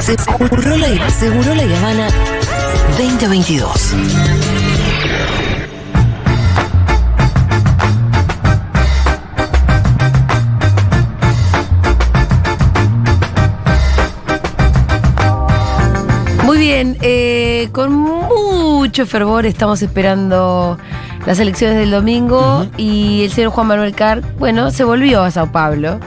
Seguro la, Seguro la Habana 2022. Muy bien, eh, con mucho fervor estamos esperando las elecciones del domingo y el señor Juan Manuel Carr, bueno, se volvió a Sao Paulo.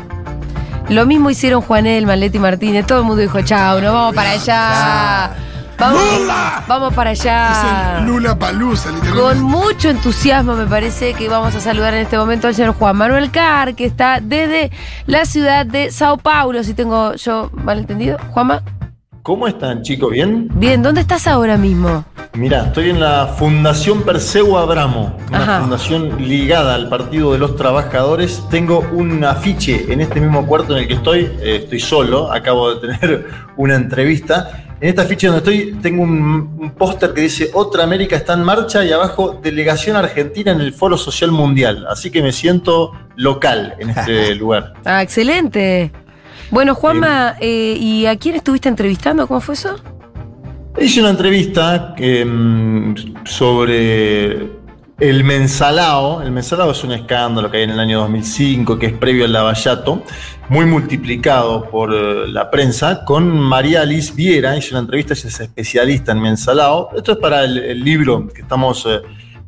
Lo mismo hicieron Juanel, Maletti Martínez, todo el mundo dijo, chao, nos vamos para allá. Vamos, ¡Lula! vamos para allá. Es el Lula Palusa, Con mucho entusiasmo me parece que vamos a saludar en este momento al señor Juan Manuel Carr, que está desde la ciudad de Sao Paulo, si tengo yo mal entendido. Juanma, ¿Cómo están, chicos? ¿Bien? bien, ¿dónde estás ahora mismo? Mira, estoy en la Fundación Perseo Abramo, una Ajá. fundación ligada al Partido de los Trabajadores. Tengo un afiche en este mismo cuarto en el que estoy, eh, estoy solo, acabo de tener una entrevista. En este afiche donde estoy tengo un, un póster que dice Otra América está en marcha y abajo Delegación Argentina en el Foro Social Mundial. Así que me siento local en este lugar. Ah, excelente. Bueno, Juanma, eh, ¿y a quién estuviste entrevistando? ¿Cómo fue eso? Hice una entrevista mm, sobre el mensalao. El mensalao es un escándalo que hay en el año 2005, que es previo al lavallato, muy multiplicado por eh, la prensa, con María Alice Viera. Hice una entrevista, ella es especialista en mensalao. Esto es para el, el libro que estamos eh,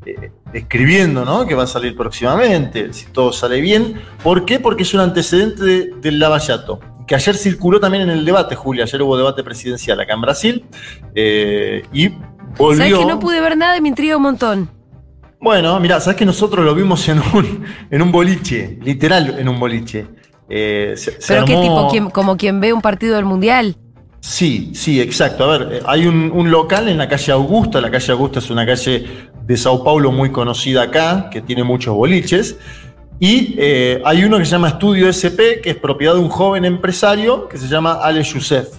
eh, escribiendo, ¿no? que va a salir próximamente, si todo sale bien. ¿Por qué? Porque es un antecedente de- del lavallato. Que ayer circuló también en el debate, Julia. Ayer hubo debate presidencial acá en Brasil. eh, y volvió. ¿Sabes que no pude ver nada y me intriga un montón? Bueno, mira, sabes que nosotros lo vimos en un, en un boliche, literal en un boliche. Eh, se- se ¿Pero qué armó- tipo? ¿Quién- ¿Como quien ve un partido del Mundial? Sí, sí, exacto. A ver, hay un, un local en la calle Augusta. La calle Augusta es una calle de Sao Paulo muy conocida acá, que tiene muchos boliches. Y eh, hay uno que se llama Estudio SP, que es propiedad de un joven empresario que se llama Ale Youssef.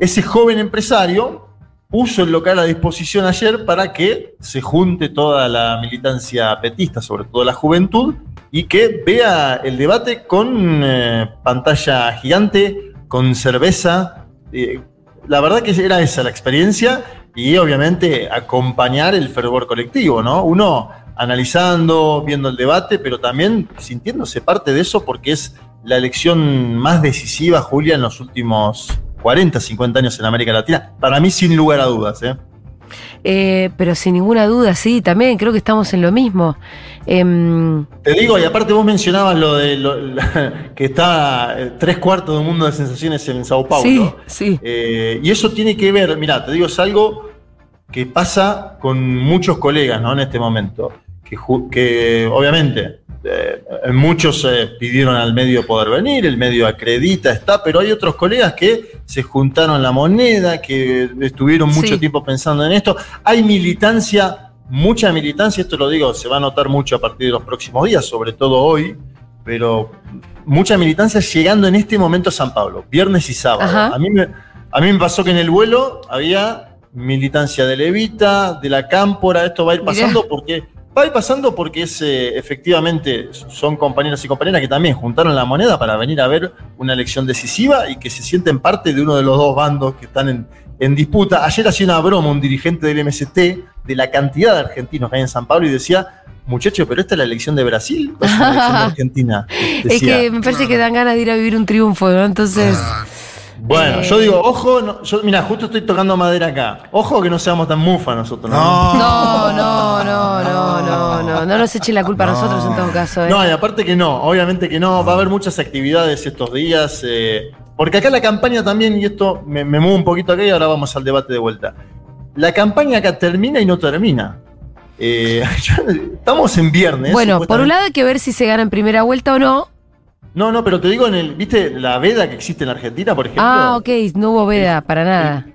Ese joven empresario puso el local a disposición ayer para que se junte toda la militancia petista, sobre todo la juventud, y que vea el debate con eh, pantalla gigante, con cerveza. Eh, la verdad que era esa la experiencia y obviamente acompañar el fervor colectivo, ¿no? Uno analizando, viendo el debate, pero también sintiéndose parte de eso porque es la elección más decisiva, Julia, en los últimos 40, 50 años en América Latina. Para mí, sin lugar a dudas, ¿eh? Eh, pero sin ninguna duda, sí, también creo que estamos en lo mismo. Em, Te digo, y aparte vos mencionabas lo de lo- la- que está eh, tres cuartos del mundo de sensaciones en Sao Paulo. sí, sí. Eh, y eso tiene que ver, mira, te digo, es algo que pasa con muchos colegas ¿no? en este momento, que, que obviamente eh, muchos eh, pidieron al medio poder venir, el medio acredita, está, pero hay otros colegas que se juntaron la moneda, que estuvieron mucho Sí. tiempo pensando en esto. Hay militancia, mucha militancia, esto lo digo, se va a notar mucho a partir de los próximos días, sobre todo hoy, pero mucha militancia llegando en este momento a San Pablo, viernes y sábado. Ajá. A mí, me, a mí me pasó que en el vuelo había militancia de Levita, de la Cámpora, esto va a ir Mirá. pasando porque va a ir pasando porque es eh, efectivamente son compañeros y compañeras que también juntaron la moneda para venir a ver una elección decisiva y que se sienten parte de uno de los dos bandos que están en, en disputa. Ayer hacía una broma un dirigente del MST de la cantidad de argentinos que hay en San Pablo y decía, muchachos, pero esta es la elección de Brasil o es una elección de Argentina. Es que me parece que dan ganas de ir a vivir un triunfo, ¿no? Entonces, Ah, Bueno, Eh. yo digo, ojo, no, yo, mira, justo estoy tocando madera acá. Ojo que no seamos tan mufa nosotros. no. no, no, no, no, no, no, no nos echen la culpa a No. nosotros en todo caso. ¿eh? No, y aparte que no, obviamente que no, va a haber muchas actividades estos días, eh, porque acá la campaña también, y esto me, me muevo un poquito acá y ahora vamos al debate de vuelta. La campaña acá termina y no termina. Eh, estamos en viernes. bueno, por un lado hay que ver si se gana en primera vuelta o no. No, no, pero te digo, en el, ¿viste la veda que existe en Argentina, por ejemplo? Ah, ok, no hubo veda para nada.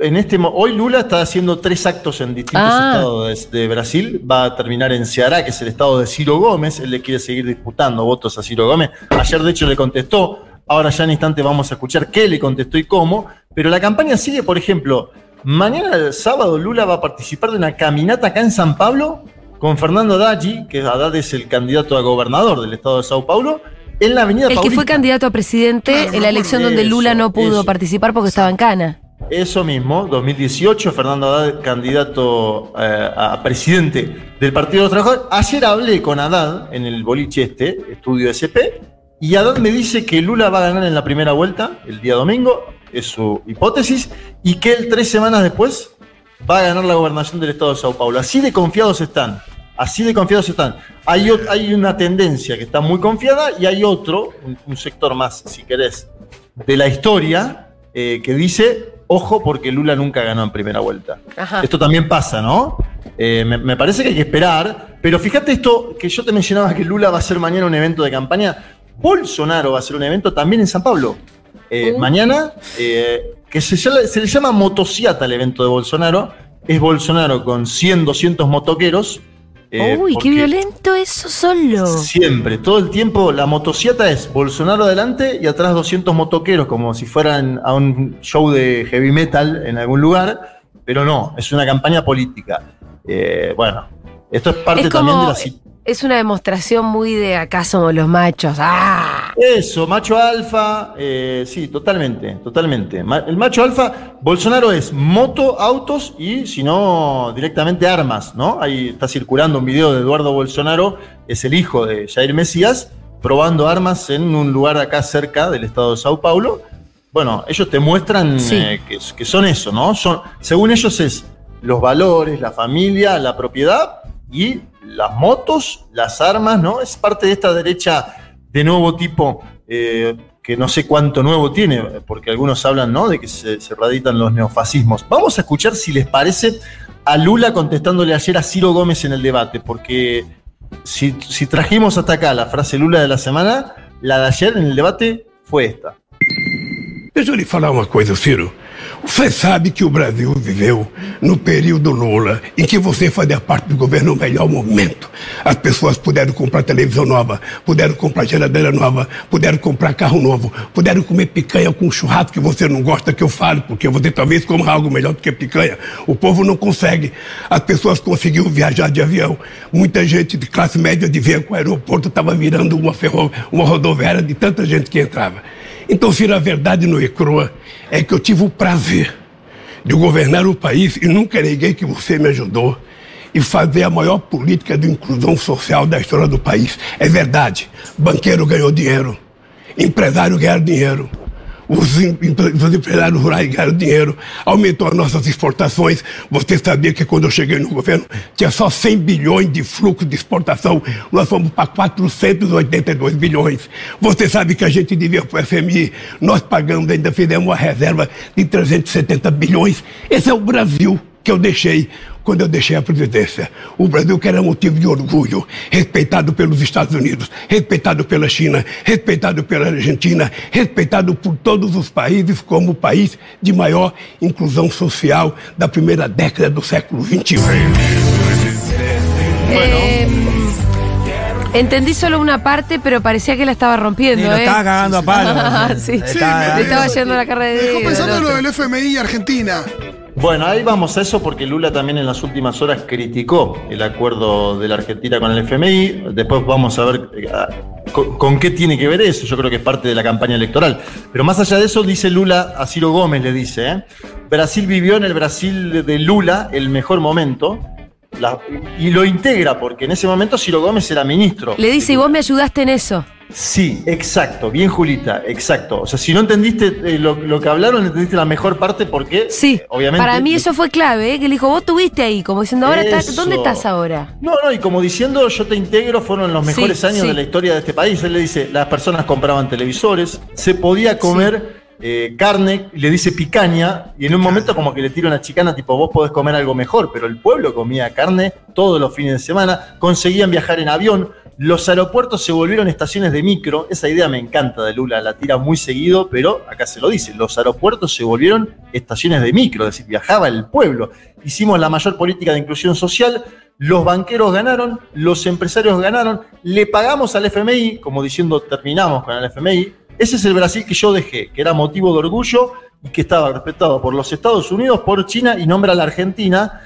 En este, hoy Lula está haciendo tres actos en distintos Ah. estados de, de Brasil. Va a terminar en Ceará, que es el estado de Ciro Gómez. Él le quiere seguir disputando votos a Ciro Gómez. Ayer, de hecho, le contestó. Ahora ya en instante vamos a escuchar qué le contestó y cómo. Pero la campaña sigue, por ejemplo, mañana sábado Lula va a participar de una caminata acá en San Pablo con Fernando Daggi, que Haddad es el candidato a gobernador del estado de Sao Paulo, en la avenida El que fue candidato a presidente Claro, en la elección donde Lula no pudo eso. participar porque estaba en cana. Eso mismo, 2018, Fernando Haddad, candidato eh, a presidente del Partido de los Trabajadores. Ayer hablé con Haddad en el boliche este, estudio SP, y Haddad me dice que Lula va a ganar en la primera vuelta, el día domingo, es su hipótesis, y que él tres semanas después va a ganar la gobernación del Estado de Sao Paulo. Así de confiados están, así de confiados están. Hay, una tendencia que está muy confiada y hay otro, un, un sector más, si querés, de la historia, eh, que dice, ojo porque Lula nunca ganó en primera vuelta. Ajá. Esto también pasa, ¿no? Eh, me, me parece que hay que esperar, pero fíjate esto que yo te mencionaba que Lula va a hacer mañana un evento de campaña, Bolsonaro va a hacer un evento también en San Pablo. Eh, Uh. Mañana, que se, se le llama motociata el evento de Bolsonaro, es Bolsonaro con 100, 200 motoqueros. Eh, Uy, qué violento eso solo. Siempre, todo el tiempo, la motociata es Bolsonaro adelante y atrás 200 motoqueros, como si fueran a un show de heavy metal en algún lugar, pero no, es una campaña política. Eh, bueno, esto es parte Es también de la... es una demostración muy de acá somos los machos. ¡Ah! Eso, macho alfa, eh, sí, totalmente, totalmente. El macho alfa, Bolsonaro es moto, autos y, si no, directamente armas, ¿no? Ahí está circulando un video de Eduardo Bolsonaro, es el hijo de Jair Mesías, probando armas en un lugar acá cerca del estado de Sao Paulo. Bueno, ellos te muestran Sí. eh, que, que son eso, ¿no? Son, según ellos es los valores, la familia, la propiedad y las motos, las armas, ¿no? Es parte de esta derecha de nuevo tipo eh, que no sé cuánto nuevo tiene, porque algunos hablan, ¿no? De que se, se raditan los neofascismos. Vamos a escuchar si les parece a Lula contestándole ayer a Ciro Gómez en el debate, porque si, si trajimos hasta acá la frase Lula de la semana, la de ayer en el debate fue esta. Deixa eu lhe falar uma coisa, Ciro. Você sabe que o Brasil viveu no período Lula, em que você fazia parte do governo no melhor momento. As pessoas puderam comprar televisão nova, puderam comprar geladeira nova, puderam comprar carro novo, puderam comer picanha com churrasco que você não gosta que eu falo, porque você talvez coma algo melhor do que picanha. O povo não consegue. As pessoas conseguiram viajar de avião. Muita gente de classe média dizia que o aeroporto estava virando uma, ferro, uma rodoviária de tanta gente que entrava. Então, Ciro, a verdade no ECROA é que eu tive o prazer de governar o país e nunca neguei que você me ajudou e fazer a maior política de inclusão social da história do país. É verdade. Banqueiro ganhou dinheiro, empresário ganhou dinheiro. Empre- os empresários rurais ganharam dinheiro, aumentou as nossas exportações. Você sabia que quando eu cheguei no governo tinha só 100 bilhões de fluxo de exportação, nós fomos para 482 bilhões. Você sabe que a gente devia para o FMI, nós pagamos, ainda fizemos uma reserva de 370 bilhões. Esse é o Brasil que eu deixei quando eu deixei a presidência. O Brasil que era motivo de orgulho, respeitado pelos Estados Unidos, respeitado pela China, respeitado pela Argentina, respeitado por todos os países como o país de maior inclusão social da primeira década do século. XXI. Eh, entendí solo una parte, pero parecía que la estaba rompiendo. Sí, lo ¿eh? estaba cagando a palo. sí. Está- Le estaba yendo la carrera de dejó dedo, pensando el lo del FMI Argentina. Bueno, ahí vamos a eso porque Lula también en las últimas horas criticó el acuerdo de la Argentina con el FMI. Después vamos a ver eh, ah, con, qué tiene que ver eso. Yo creo que es parte de la campaña electoral. Pero más allá de eso, dice Lula, a Ciro Gómez le dice, ¿eh? Brasil vivió en el Brasil de Lula el mejor momento. y lo integra porque en ese momento Ciro Gómez era ministro. Le dice, y vos me ayudaste en eso. Sí, exacto, bien Julita, exacto. O sea, si no entendiste eh, lo, lo que hablaron, entendiste la mejor parte porque, Sí. eh, obviamente... Para mí eso fue clave, ¿eh? que le dijo, vos estuviste ahí, como diciendo, ahora estás. ¿dónde estás ahora? No, no, y como diciendo, yo te integro, fueron los mejores Sí, años sí. de la historia de este país. Él le dice, las personas compraban televisores, se podía comer eh, carne, le dice picaña, y en un momento como que le tira una chicana, tipo, vos podés comer algo mejor, pero el pueblo comía carne todos los fines de semana, conseguían viajar en avión, los aeropuertos se volvieron estaciones de micro, esa idea me encanta de Lula, la tira muy seguido, pero acá se lo dice, los aeropuertos se volvieron estaciones de micro, es decir, viajaba el pueblo. Hicimos la mayor política de inclusión social, los banqueros ganaron, los empresarios ganaron, le pagamos al FMI, como diciendo terminamos con el FMI. Ese es el Brasil que yo dejé, que era motivo de orgullo y que estaba respetado por los Estados Unidos, por China y nombra a la Argentina.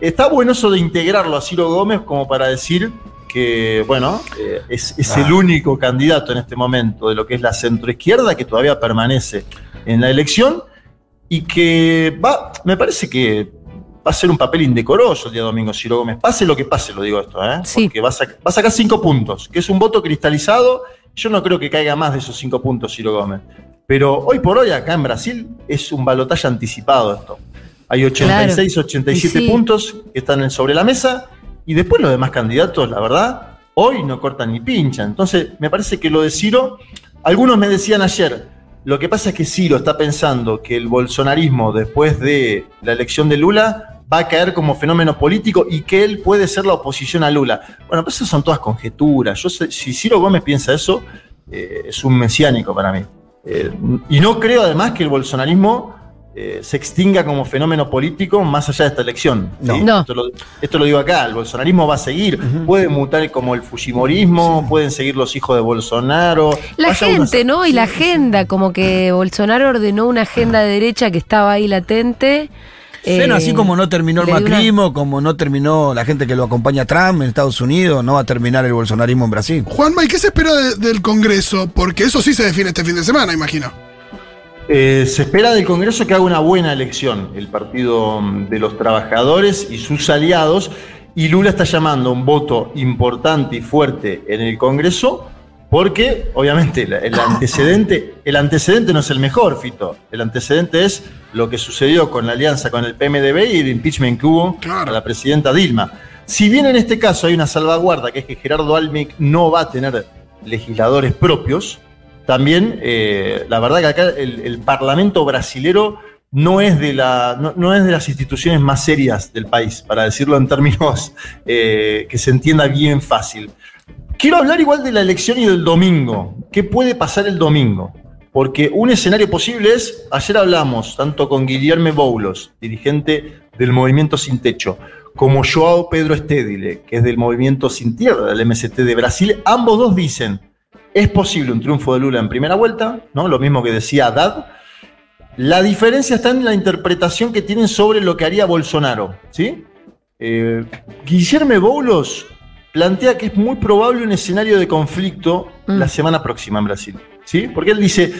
Está bueno eso de integrarlo a Ciro Gómez como para decir, que, bueno, eh, es, es el único candidato en este momento de lo que es la centroizquierda que todavía permanece en la elección y que va, me parece que va a ser un papel indecoroso el día domingo Ciro Gómez. Pase lo que pase, lo digo esto, ¿eh? Sí. Porque va a, sac- va a sacar cinco puntos, que es un voto cristalizado. Yo no creo que caiga más de esos cinco puntos Ciro Gómez. Pero hoy por hoy acá en Brasil es un balotaje anticipado esto. Hay 86, Claro. 87 Y sí. puntos que están en- sobre la mesa y después los demás candidatos, la verdad, hoy no cortan ni pinchan. Entonces, me parece que lo de Ciro, algunos me decían ayer, lo que pasa es que Ciro está pensando que el bolsonarismo después de la elección de Lula va a caer como fenómeno político y que él puede ser la oposición a Lula. Bueno, pues esas son todas conjeturas. Yo sé- si Ciro Gómez piensa eso, eh, es un mesiánico para mí. Eh, y no creo además que el bolsonarismo eh, se extinga como fenómeno político más allá de esta elección. ¿sí? No. Esto, lo, esto lo digo acá, el bolsonarismo va a seguir, puede mutar como el fujimorismo, pueden seguir los hijos de Bolsonaro. La gente. ¿no? Y la agenda, como que Bolsonaro ordenó una agenda de derecha que estaba ahí latente. Bueno, Eh, así como no terminó el una- macrismo, como no terminó la gente que lo acompaña a Trump en Estados Unidos, no va a terminar el bolsonarismo en Brasil. Juanma, ¿y qué se espera de- del Congreso? Porque eso sí se define este fin de semana, imagino. Eh, se espera del Congreso que haga una buena elección, el Partido mm, de los Trabajadores y sus aliados, y Lula está llamando a un voto importante y fuerte en el Congreso, porque obviamente el antecedente, el antecedente no es el mejor, Fito. El antecedente es lo que sucedió con la alianza con el PMDB y el impeachment que hubo Claro. a la presidenta Dilma. Si bien en este caso hay una salvaguarda, que es que Gerardo Almic no va a tener legisladores propios, también eh, la verdad que acá el, Parlamento brasilero no es, de la, no es de las instituciones más serias del país, para decirlo en términos eh, que se entienda bien fácil. Quiero hablar igual de la elección y del domingo. ¿Qué puede pasar el domingo? Porque un escenario posible es, ayer hablamos tanto con Guillermo Boulos, dirigente del Movimiento Sin Techo, como Joao Pedro Estédile, que es del Movimiento Sin Tierra, del MST de Brasil. Ambos dos dicen, es posible un triunfo de Lula en primera vuelta, ¿no? Lo mismo que decía Haddad. La diferencia está en la interpretación que tienen sobre lo que haría Bolsonaro, ¿sí? Eh, Guillermo Boulos plantea que es muy probable un escenario de conflicto Mm. la semana próxima en Brasil, ¿sí? Porque él dice,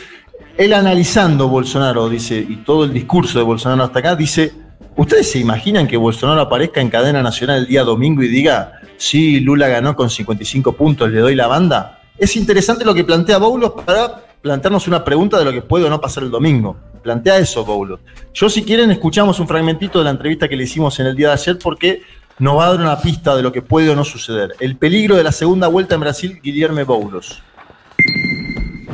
él analizando Bolsonaro, dice, y todo el discurso de Bolsonaro hasta acá, dice, ¿ustedes se imaginan que Bolsonaro aparezca en cadena nacional el día domingo y diga, sí, Lula ganó con 55 puntos, le doy la banda? Es interesante lo que plantea Boulos para plantearnos una pregunta de lo que puede o no pasar el domingo. Plantea eso, Boulos. Yo, si quieren, escuchamos un fragmentito de la entrevista que le hicimos en el día de ayer porque nos va a dar una pista de lo que puede o no suceder. El peligro de la segunda vuelta en Brasil, Guillermo Boulos.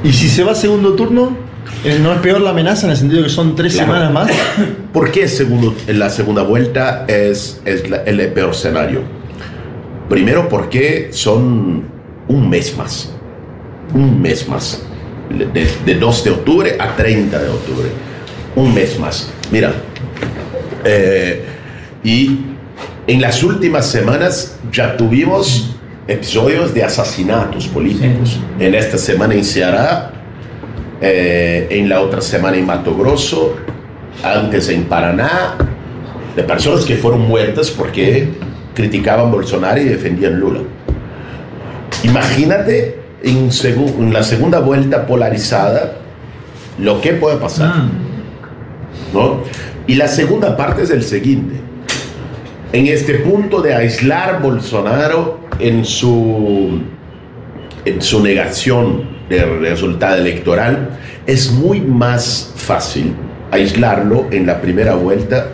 ¿Y si se va a segundo turno? eh, ¿No es peor la amenaza en el sentido que son tres Claro. semanas más? ¿Por qué segundo, en la segunda vuelta es, es la- el peor escenario? Primero porque son un mes más. Un mes más. De, de 2 de octubre a 30 de octubre. Un mes más. Mira. eh, y en las últimas semanas ya tuvimos episodios de asesinatos políticos. En esta semana en Ceará, eh, en la otra semana en Mato Grosso, antes en Paraná, de personas que fueron muertas porque criticaban Bolsonaro y defendían Lula. Imagínate en, en la segunda vuelta polarizada lo que puede pasar. ¿no? Y la segunda parte es el siguiente. En este punto de aislar Bolsonaro en su, en su negación del resultado electoral, es muy más fácil aislarlo en la primera vuelta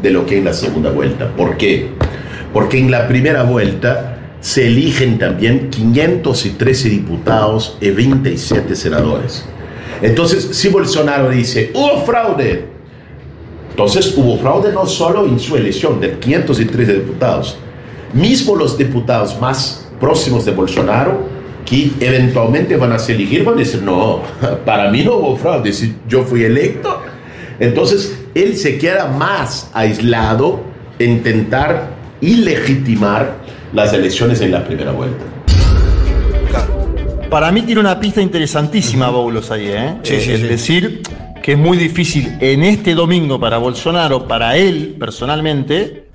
de lo que en la segunda vuelta. ¿Por qué? Porque en la primera vuelta se eligen también 513 diputados y 27 senadores. Entonces, si Bolsonaro dice, hubo fraude, entonces hubo fraude no solo en su elección de 513 diputados, mismo los diputados más próximos de Bolsonaro, que eventualmente van a ser elegir, van a decir, no, para mí no hubo fraude, si yo fui electo. Entonces, él se queda más aislado en intentar ilegitimar las elecciones en la primera vuelta. Para mí tiene una pista interesantísima, Boulos, ahí, ¿eh? Sí, Eh, sí, el sí. decir que es muy difícil en este domingo para Bolsonaro, para él personalmente,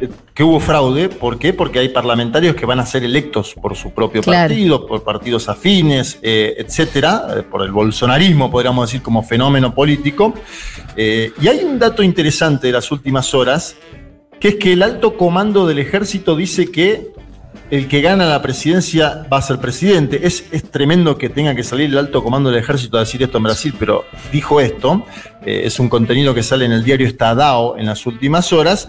eh, que hubo fraude. ¿Por qué? Porque hay parlamentarios que van a ser electos por su propio Claro. partido, por partidos afines, eh, etcétera, eh, por el bolsonarismo, podríamos decir, como fenómeno político. Eh, y hay un dato interesante de las últimas horas, que es que el alto comando del ejército dice que el que gana la presidencia va a ser presidente. Es, es tremendo que tenga que salir el alto comando del ejército a decir esto en Brasil, pero dijo esto. Eh, es un contenido que sale en el diario Estadao en las últimas horas.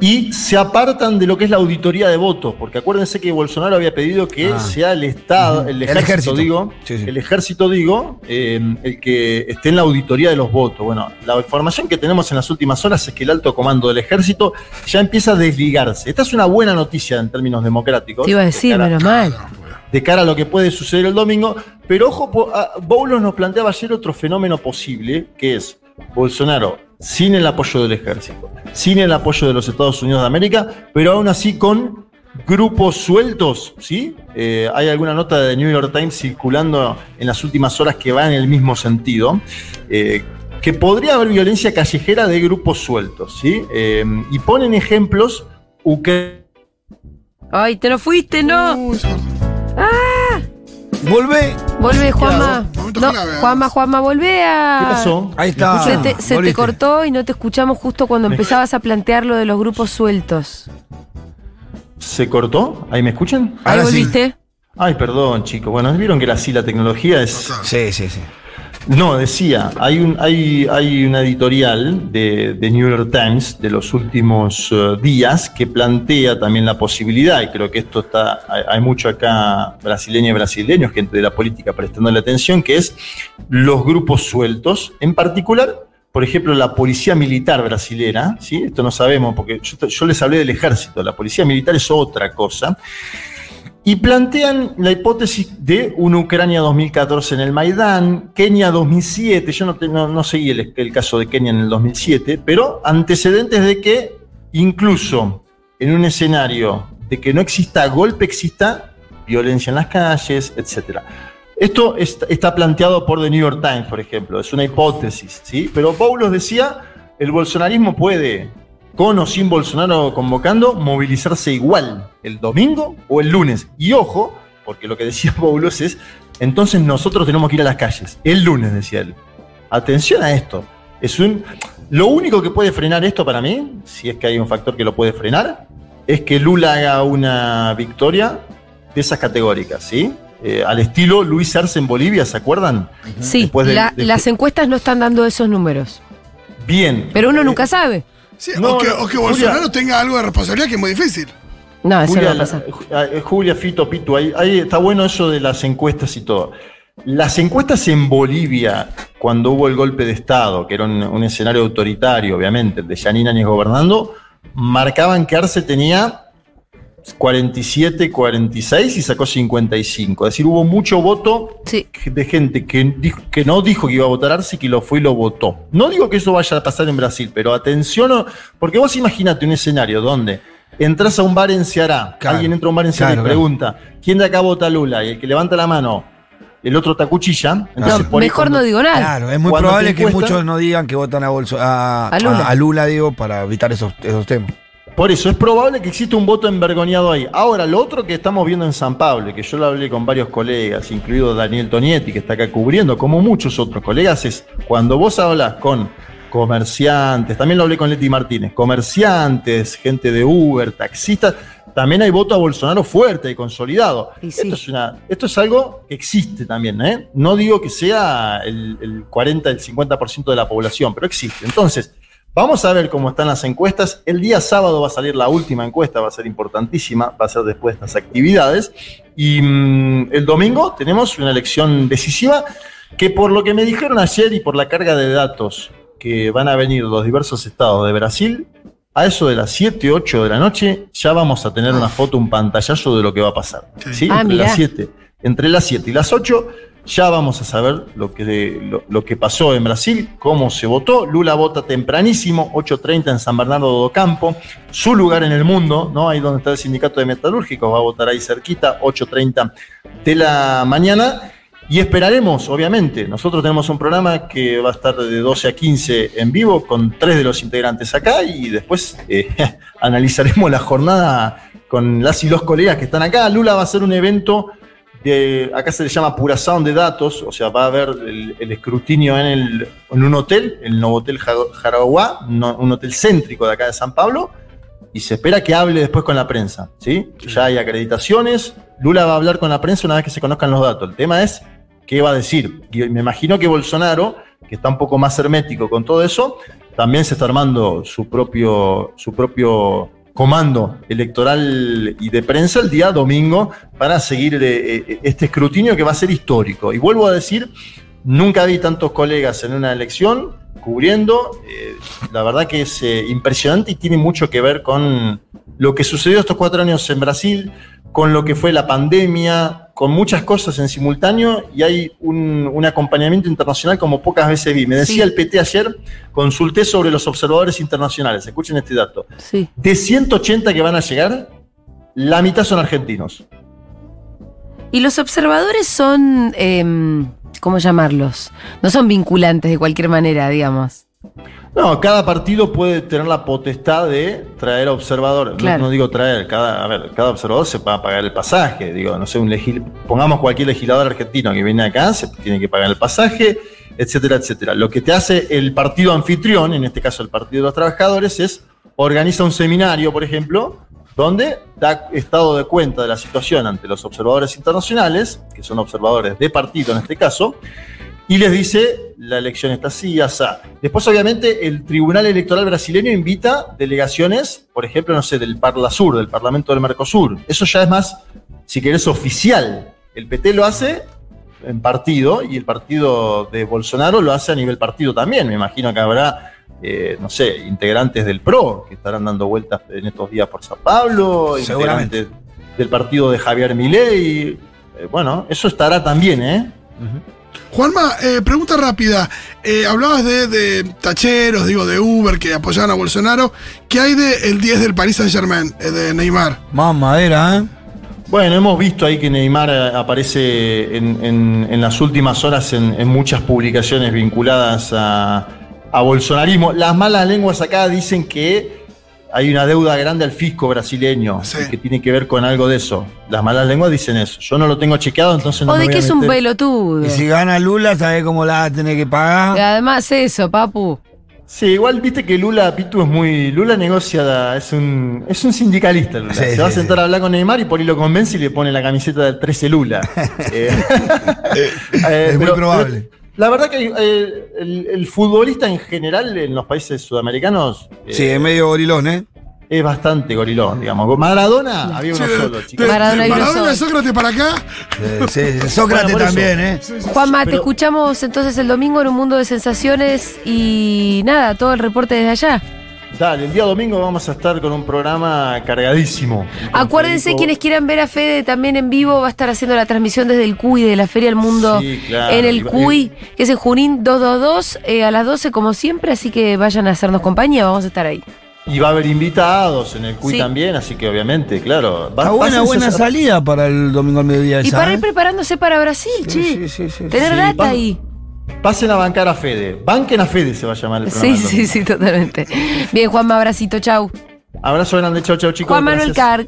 Y se apartan de lo que es la auditoría de votos, porque acuérdense que Bolsonaro había pedido que Ah. sea el Estado, el, El ejército, ejército. digo, Sí, sí. el ejército, digo, eh, el que esté en la auditoría de los votos. Bueno, la información que tenemos en las últimas horas es que el alto comando del ejército ya empieza a desligarse. Esta es una buena noticia en términos democráticos. Te iba a de decir, cara- menos mal. de cara a lo que puede suceder el domingo. Pero ojo, Boulos nos planteaba ayer otro fenómeno posible, que es Bolsonaro sin el apoyo del ejército, sin el apoyo de los Estados Unidos de América, pero aún así con grupos sueltos, ¿sí? Eh, hay alguna nota de The New York Times circulando en las últimas horas que va en el mismo sentido. eh, que podría haber violencia callejera de grupos sueltos, ¿sí? Eh, y ponen ejemplos Ay, te lo fuiste, no. Uy, se- Volvé. Volvé, Juanma. No, Juanma, Juanma, volvé a. ¿Qué pasó? Ahí está. Se te, se te cortó y no te escuchamos justo cuando empezabas a plantear lo de los grupos sueltos. ¿Se cortó? ¿Ahí me escuchan? Ahí Ahora sí. volviste. Ay, perdón, chicos. Bueno, vieron que era así la tecnología es. Sí, sí, sí. No, decía, hay, un, hay, hay una editorial de, de New York Times de los últimos eh, días que plantea también la posibilidad, y creo que esto está, hay, mucho acá brasileños y brasileños, gente de la política prestando la atención, que es los grupos sueltos, en particular, por ejemplo, la policía militar brasilera, ¿sí? esto no sabemos, porque yo les hablé del ejército, la policía militar es otra cosa, y plantean la hipótesis de una Ucrania 2014 en el Maidán, Kenia 2007, yo no, no- no seguí el, el caso de Kenia en el 2007, pero antecedentes de que incluso en un escenario de que no exista golpe, exista violencia en las calles, etc. Esto est- está planteado por The New York Times, por ejemplo, es una hipótesis, ¿sí? Pero Boulos decía, el bolsonarismo puede, con o sin Bolsonaro convocando, movilizarse igual el domingo o el lunes. Y ojo, porque lo que decía Boulos es, entonces nosotros tenemos que ir a las calles, el lunes, decía él. Atención a esto. Es un, lo único que puede frenar esto para mí, si es que hay un factor que lo puede frenar, es que Lula haga una victoria de esas categóricas, ¿sí? Eh, al estilo Luis Arce en Bolivia, ¿se acuerdan? Sí, la- de- las encuestas no están dando esos números. Bien. Pero uno Eh, nunca sabe. Sí, No, o, que, o que Julia. Bolsonaro tenga algo de responsabilidad que es muy difícil. No, eso Julia, no va a pasar. la- eh, Julia, Fito, Pitu, ahí, ahí está bueno eso de las encuestas y todo. Las encuestas en Bolivia, cuando hubo el golpe de Estado, que era un, un escenario autoritario, obviamente, el de Yanina Áñez gobernando, marcaban que Arce tenía 47, 46 y sacó 55. Es decir, hubo mucho voto Sí. de gente que, dijo- que no dijo que iba a votar Arce y que lo fue y lo votó. No digo que eso vaya a pasar en Brasil, pero atención, porque vos imagínate un escenario donde entras a un bar en Ceará, Claro, alguien entra a un bar en Ceará claro, y pregunta, ¿quién de acá vota Lula? Y el que levanta la mano, el otro te acuchilla. Entonces, mejor cuando- no digo nada. Claro, es muy probable que muchos no digan que votan a, Bolso- a, A Lula. a- a Lula, digo, para evitar esos, esos temas. Por eso es probable que exista un voto envergoñado ahí. Ahora, lo otro que estamos viendo en San Pablo, que yo lo hablé con varios colegas, incluido Daniel Tonietti, que está acá cubriendo, como muchos otros colegas, es cuando vos hablas con comerciantes, también lo hablé con Leti Martínez, comerciantes, gente de Uber, taxistas, también hay voto a Bolsonaro fuerte y consolidado. Y sí. Esto, es una- esto es algo que existe también, ¿eh? No digo que sea el, el 40, el 50% de la población, pero existe. Entonces, Vamos a ver cómo están las encuestas. El día sábado va a salir la última encuesta, va a ser importantísima, va a ser después de estas actividades. Y mm, el domingo tenemos una elección decisiva que por lo que me dijeron ayer y por la carga de datos que van a venir de los diversos estados de Brasil, a eso de las 7, 8 de la noche ya vamos a tener una foto, un pantallazo de lo que va a pasar. ¿sí? Ah, entre, las 7, entre las 7 y las 8 ya vamos a saber lo que, lo, que pasó en Brasil, cómo se votó. Lula vota tempranísimo, 8.30 en San Bernardo do Campo, su lugar en el mundo, ¿no? Ahí donde está el sindicato de metalúrgicos, va a votar ahí cerquita, 8.30 de la mañana. Y esperaremos, obviamente. Nosotros tenemos un programa que va a estar de 12 a 15 en vivo con tres de los integrantes acá y después eh, analizaremos la jornada con las y los colegas que están acá. Lula va a hacer un evento de, acá se le llama puración de datos, o sea, va a haber el, el escrutinio en, el, en un hotel, el Novotel Ja- Jaraguá, no- un hotel céntrico de acá de San Pablo, y se espera que hable después con la prensa, ¿sí? Ya hay acreditaciones, Lula va a hablar con la prensa una vez que se conozcan los datos. El tema es qué va a decir. Y me imagino que Bolsonaro, que está un poco más hermético con todo eso, también se está armando su propio, su propio comando electoral y de prensa el día domingo para seguir eh, eh, este escrutinio que va a ser histórico. Y vuelvo a decir, nunca vi tantos colegas en una elección cubriendo. eh, la verdad que es impresionante y tiene mucho que ver con lo que sucedió estos cuatro años en Brasil, con lo que fue la pandemia, con muchas cosas en simultáneo y hay un, un acompañamiento internacional como pocas veces vi. Me decía Sí. el PT ayer, consulté sobre los observadores internacionales, escuchen este dato. Sí. De 180 que van a llegar, la mitad son argentinos. Y los observadores son, em, ¿cómo llamarlos? No son vinculantes de cualquier manera, digamos. No, cada partido puede tener la potestad de traer observadores. No- digo traer, cada, a ver, cada observador se va a pagar el pasaje. Digo, no sé, un legil, pongamos cualquier legislador argentino que viene acá, se tiene que pagar el pasaje, etcétera, etcétera. Lo que te hace el partido anfitrión, en este caso el Partido de los Trabajadores, es organiza un seminario, por ejemplo, donde da estado de cuenta de la situación ante los observadores internacionales, que son observadores de partido en este caso, y les dice la elección está así, asá. Después, obviamente, el Tribunal Electoral brasileño invita delegaciones, por ejemplo, no sé, del Parla Sur, del Parlamento del Mercosur. Eso ya es más, si querés, oficial. El PT lo hace en partido y el partido de Bolsonaro lo hace a nivel partido también. Me imagino que habrá, eh, no sé, integrantes del PRO que estarán dando vueltas en estos días por San Pablo, Seguramente. integrantes del partido de Javier Milei. Eh, bueno, eso estará también, ¿eh? Juanma, eh, pregunta rápida. Eh, hablabas de, de tacheros, digo, de Uber que apoyaban a Bolsonaro. ¿Qué hay de el 10 del Paris Saint Germain, eh, de Neymar? Más madera, ¿eh? Bueno, hemos visto ahí que Neymar aparece en, en- en las últimas horas en, en muchas publicaciones vinculadas a, a bolsonarismo. Las malas lenguas acá dicen que hay una deuda grande al fisco brasileño Sí. y que tiene que ver con algo de eso. Las malas lenguas dicen eso. Yo no lo tengo chequeado, entonces no o me de voy que a es un pelotudo. Y si gana Lula, ¿sabés cómo la va a tener que Y pagar? además eso, papu. Sí, igual viste que Lula Pitu es muy. Lula negocia, es un, es un sindicalista, Lula. Sí, Se sí, va a sentar sí. a hablar con Neymar y por ahí lo convence y le pone la camiseta del 13 Lula. Eh, eh, Es muy pero- probable. pero La verdad que eh, el, el futbolista en general en los países sudamericanos eh, Sí, es medio gorilón, ¿eh? es bastante gorilón, digamos. Maradona había uno Sí, solo, chicos. Maradona y Maradona de Sócrates para acá. Sí, sí, Sócrates Bueno, también, ¿eh? Juanma, te escuchamos entonces el domingo en un mundo de sensaciones y nada, todo el reporte desde allá. Dale, el día domingo vamos a estar con un programa cargadísimo. Acuérdense, Federico- quienes quieran ver a Fede también en vivo, va a estar haciendo la transmisión desde el CUI de la Feria del Mundo Sí, claro. en el CUI, que es en Junín 222 eh, a las 12 como siempre, así que vayan a hacernos compañía, vamos a estar ahí. Y va a haber invitados en el CUI Sí. también, así que obviamente, claro. Va, buena, buena a- salida para el domingo al mediodía. Y esa, para ¿eh? ir preparándose para Brasil, Sí, che. sí, sí, sí. Tener Sí, data ahí. Pasen a bancar a Fede. Banquen a Fede se va a llamar el programa. Sí, sí, sí, totalmente. Bien, Juanma, abracito, chau. Abrazo grande, chau, chau, chicos. Juan Manuel. Carr.